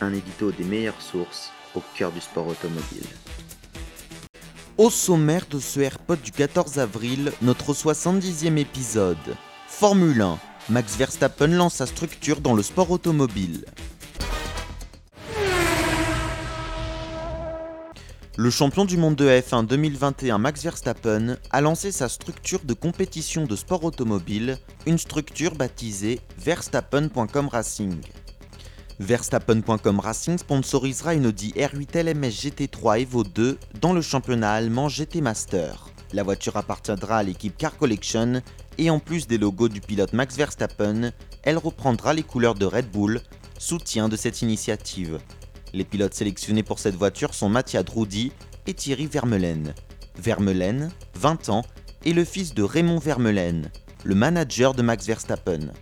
Un édito des meilleures sources au cœur du sport automobile. Au sommaire de ce AirPod du 14 avril, notre 70e épisode. Formule 1. Max Verstappen lance sa structure dans le sport automobile. Le champion du monde de F1 2021 Max Verstappen a lancé sa structure de compétition de sport automobile, une structure baptisée Verstappen.com Racing. Verstappen.com Racing sponsorisera une Audi R8 LMS GT3 Evo 2 dans le championnat allemand GT Master. La voiture appartiendra à l'équipe Car Collection et en plus des logos du pilote Max Verstappen, elle reprendra les couleurs de Red Bull, soutien de cette initiative. Les pilotes sélectionnés pour cette voiture sont Mattia Drudi et Thierry Vermeulen. Vermeulen, 20 ans, est le fils de Raymond Vermeulen, le manager de Max Verstappen.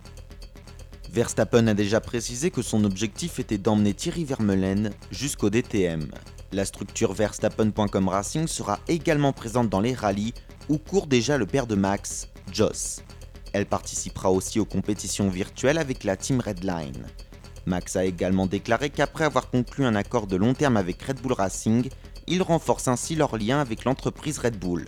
Verstappen a déjà précisé que son objectif était d'emmener Thierry Vermeulen jusqu'au DTM. La structure Verstappen.com Racing sera également présente dans les rallyes où court déjà le père de Max, Joss. Elle participera aussi aux compétitions virtuelles avec la Team Redline. Max a également déclaré qu'après avoir conclu un accord de long terme avec Red Bull Racing, ils renforcent ainsi leur lien avec l'entreprise Red Bull.